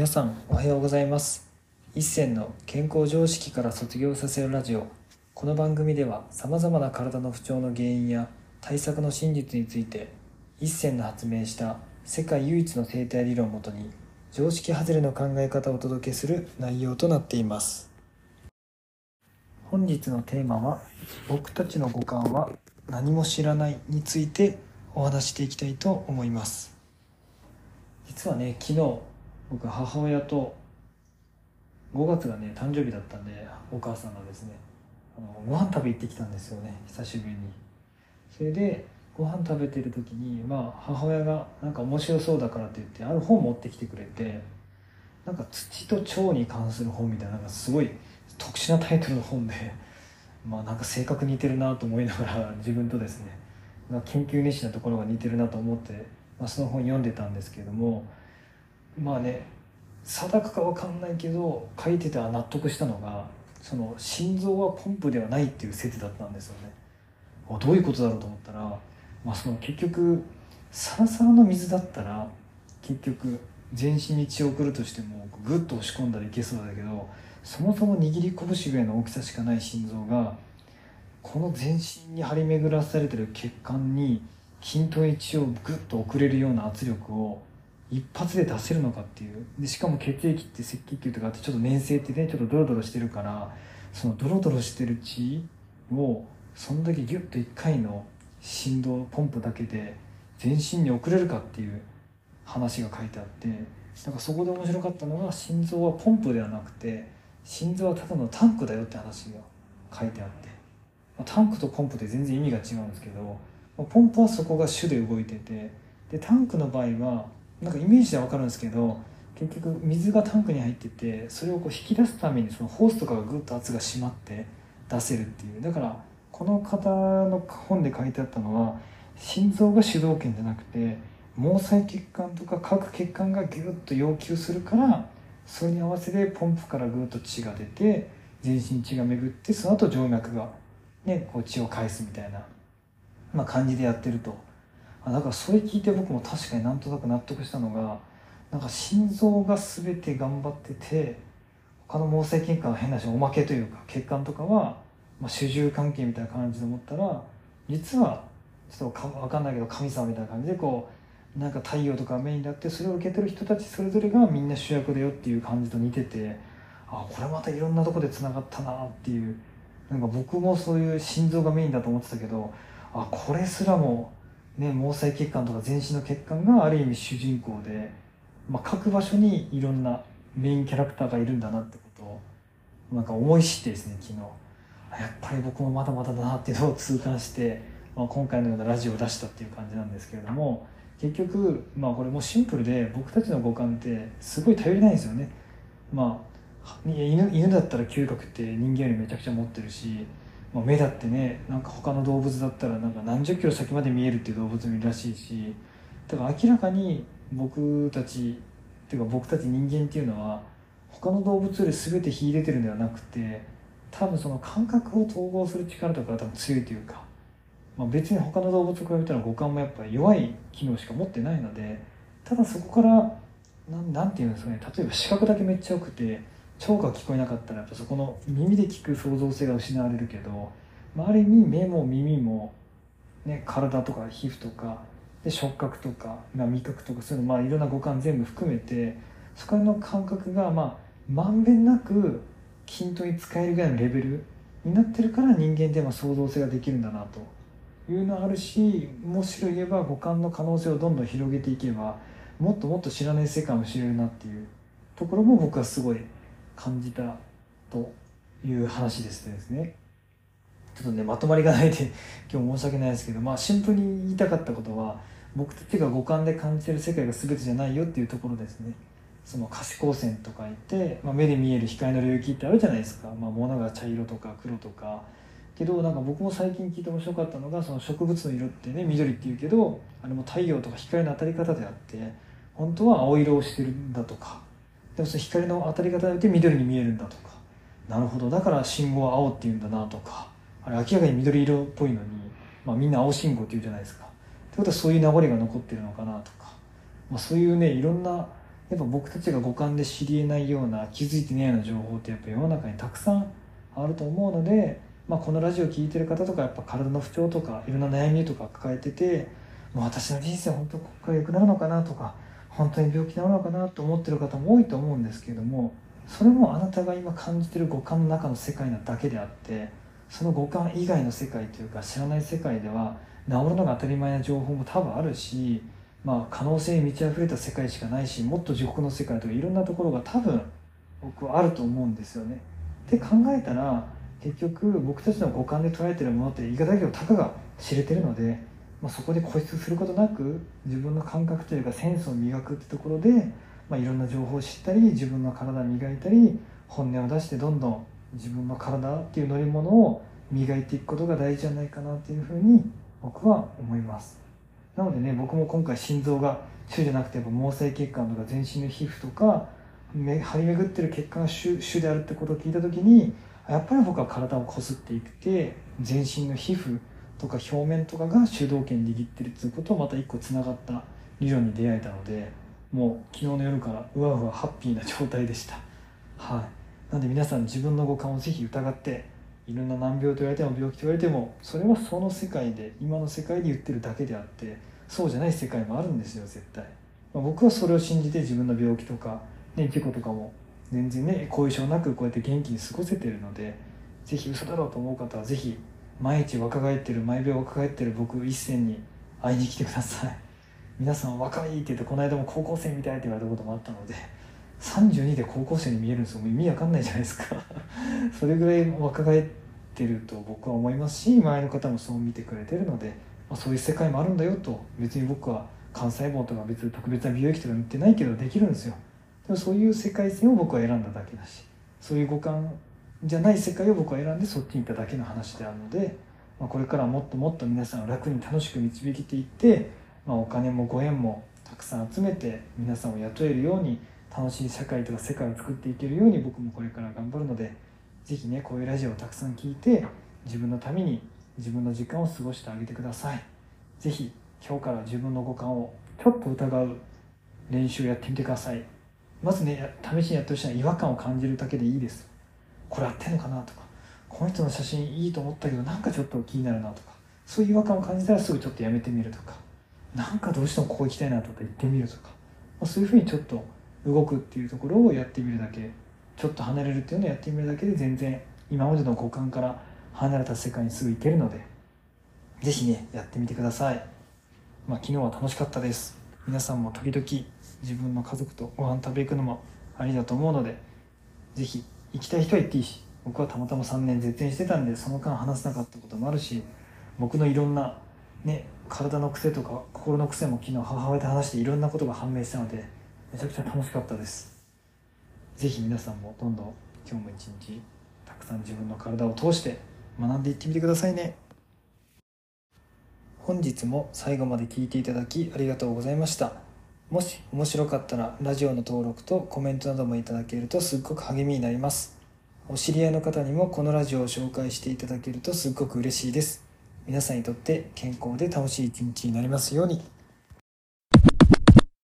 皆さんおはようございます。一銭の健康常識から卒業させるラジオ。この番組ではさまざまな体の不調の原因や対策の真実について一銭の発明した世界唯一の生態理論をもとに常識外れの考え方をお届けする内容となっています。本日のテーマは僕たちの五感は何も知らないについてお話していきたいと思います。実はね昨日僕母親と5月がね誕生日だったんでお母さんがですねあのご飯食べ行ってきたんですよね久しぶりに。それでご飯食べてる時にまあ母親がなんか面白そうだからって言ってある本持ってきてくれてなんか土と腸に関する本みたいななんかすごい特殊なタイトルの本でまあなんか性格似てるなと思いながら自分とですね研究熱心なところが似てるなと思って、まあ、その本読んでたんですけれどもまあね定かか分かんないけど書いてては納得したのがその心臓はポンプではないっていう説だったんですよね。どういうことだろうと思ったら、まあ、その結局サラサラの水だったら結局全身に血を送るとしてもグッと押し込んだらいけそうだけどそもそも握り拳ぐらいの大きさしかない心臓がこの全身に張り巡らされてる血管に均等に血をグッと送れるような圧力を一発で出せるのかっていう。でしかも血液って赤血球とかってちょっと粘性ってねちょっとドロドロしてるからそのドロドロしてる血をそんだけギュッと1回の振動ポンプだけで全身に送れるかっていう話が書いてあってだかそこで面白かったのは心臓はポンプではなくて心臓はただのタンクだよって話が書いてあって。まタンクとポンプって全然意味が違うんですけどまポンプはそこが主で動いててでタンクの場合はなんかイメージでは分かるんですけど結局水がタンクに入っててそれをこう引き出すためにそのホースとかがぐっと圧が締まって出せるっていうだからこの方の本で書いてあったのは心臓が主導権じゃなくて毛細血管とか各血管がギュッと要求するからそれに合わせてポンプからぐっと血が出て全身血が巡ってその後静脈が、ね、こう血を返すみたいな、まあ、感じでやってると。あだからそれ聞いて僕も確かになんとなく納得したのがなんか心臓が全て頑張ってて他の毛細血管は変なしおまけというか血管とかは、まあ、主従関係みたいな感じで思ったら実はちょっとか分かんないけど神様みたいな感じでこうなんか太陽とかメインであってそれを受けてる人たちそれぞれがみんな主役だよっていう感じと似ててあこれまたいろんなとこでつながったなっていう。なんか僕もそういう心臓がメインだと思ってたけどあこれすらもね、毛細血管とか全身の血管がある意味主人公で、まあ、各場所にいろんなメインキャラクターがいるんだなってことをなんか思い知ってですね昨日やっぱり僕もまだまだだなっていうのを 痛感して、まあ、今回のようなラジオを出したっていう感じなんですけれども結局まあこれもシンプルで僕たちの五感ってすごい頼りないんですよね。まあ犬犬だったら嗅覚って人間よりめちゃくちゃ持ってるしまあ、目だってねなんか他の動物だったらなんか何十キロ先まで見えるっていう動物もいるらしいしだから明らかに僕たちっていうか僕たち人間っていうのは他の動物より全て秀でてるんではなくて多分その感覚を統合する力とかが多分強いというか、まあ、別に他の動物と比べたら五感もやっぱり弱い機能しか持ってないのでただそこから何て言うんですかね例えば視覚だけめっちゃ良くて聴が聞こえなかったらやっぱそこの耳で聞く創造性が失われるけど、まあ、ある意味目も耳も、ね、体とか皮膚とかで触覚とか、まあ、味覚とかそういうの、まあ、いろんな五感全部含めてそこらの感覚がまあまんべんなく均等に使えるぐらいのレベルになってるから人間でも創造性ができるんだなと。いうのあるしもしろ言えば五感の可能性をどんどん広げていけばもっともっと知らない世界を知れるなっていうところも僕はすごい感じたという話ですね。ちょっとねまとまりがないで 今日申し訳ないですけどまあシンプルに言いたかったことは僕たちが五感で感じてる世界が全てじゃないよっていうところですね。その可視光線とか言って、まあ、目で見える光の領域ってあるじゃないですか、まあ、物が茶色とか黒とか。けどなんか僕も最近聞いて面白かったのがその植物の色ってね緑っていうけどあれも太陽とか光の当たり方であって本当は青色をしてるんだとか。でもその光の当たり方によって緑に見えるんだとか。なるほど。だから信号は青っていうんだなとか。あれ明らかに緑色っぽいのに、まあ、みんな青信号って言うじゃないですか。ってことはそういう名残が残ってるのかなとか、まあ、そういうねいろんなやっぱ僕たちが五感で知りえないような気づいてないような情報ってやっぱ世の中にたくさんあると思うので、まあ、このラジオ聴いてる方とかやっぱ体の不調とかいろんな悩みとか抱えててもう私の人生本当ここから良くなるのかなとか本当に病気なのかなと思ってる方も多いと思うんですけれどもそれもあなたが今感じてる五感の中の世界なだけであってその五感以外の世界というか知らない世界では治るのが当たり前な情報も多分あるしまあ、可能性に満ち溢れた世界しかないしもっと地獄の世界とかいろんなところが多分僕はあると思うんですよね。って考えたら結局僕たちの五感で捉えてるものっていかだけどたかが知れてるので、まあ、そこで固執することなく自分の感覚というかセンスを磨くってところで、まあ、いろんな情報を知ったり自分の体を磨いたり本音を出してどんどん自分の体っていう乗り物を磨いていくことが大事じゃないかなっていうふうに僕は思います。なのでね僕も今回心臓が主じゃなくてやっぱ毛細血管とか全身の皮膚とか張り巡ってる血管が主主であるってことを聞いた時にやっぱり僕は体をこすっていって全身の皮膚とか表面とかが主導権握ってるっていうことをまた一個つながった理論に出会えたのでもう昨日の夜からうわうわハッピーな状態でした。はい。なので皆さん自分の五感をぜひ疑っていろんな難病と言われても病気と言われてもそれはその世界で今の世界で言ってるだけであってそうじゃない世界もあるんですよ絶対、まあ、僕はそれを信じて自分の病気とか、ね、事故とかも全然ね後遺症なくこうやって元気に過ごせてるので是非嘘だろうと思う方は是非毎日若返ってる毎秒若返ってる僕一銭に会いに来てください。皆さん若いって言ってこの間も高校生みたいって言われたこともあったので32で高校生に見えるんですよ。意味わかんないじゃないですか。それぐらい若返ってると僕は思いますし周りの方もそう見てくれてるので、まあ、そういう世界もあるんだよと別に僕は幹細胞とか別に特別な美容液とか塗ってないけどできるんですよ。でもそういう世界線を僕は選んだだけだしそういう五感じゃない世界を僕は選んでそっちに行っただけの話であるので、まあ、これからもっともっと皆さんを楽に楽しく導いていって、まあ、お金もご縁もたくさん集めて皆さんを雇えるように楽しい社会とか世界を作っていけるように僕もこれから頑張るので是非ねこういうラジオをたくさん聞いて自分のために自分の時間を過ごしてあげてください。是非今日から自分の五感をちょっと疑う練習をやってみてください。まずね試しにやってほしいのは違和感を感じるだけでいいです。これ合ってんのかなとかこの人の写真いいと思ったけどなんかちょっと気になるなとかそういう違和感を感じたらすぐちょっとやめてみるとかなんかどうしてもここ行きたいなとか言ってみるとか、ま、そういうふうにちょっと動くっていうところをやってみるだけちょっと離れるっていうのをやってみるだけで全然今までの五感から離れた世界にすぐ行けるので是非ねやってみてください。まあ昨日は楽しかったです。皆さんも時々自分の家族とご飯食べ行くのもありだと思うので是非行きたい人は行っていいし僕はたまたま3年絶縁してたんでその間話せなかったこともあるし僕のいろんなね体の癖とか心の癖も昨日母親と話していろんなことが判明したのでめちゃくちゃ楽しかったです。是非皆さんもどんどん今日も一日たくさん自分の体を通して学んでいってみてくださいね。本日も最後まで聞いていただきありがとうございました。もし面白かったらラジオの登録とコメントなどもいただけるとすっごく励みになりますお知り合いの方にもこのラジオを紹介していただけるとすっごく嬉しいです皆さんにとって健康で楽しい一日になりますように。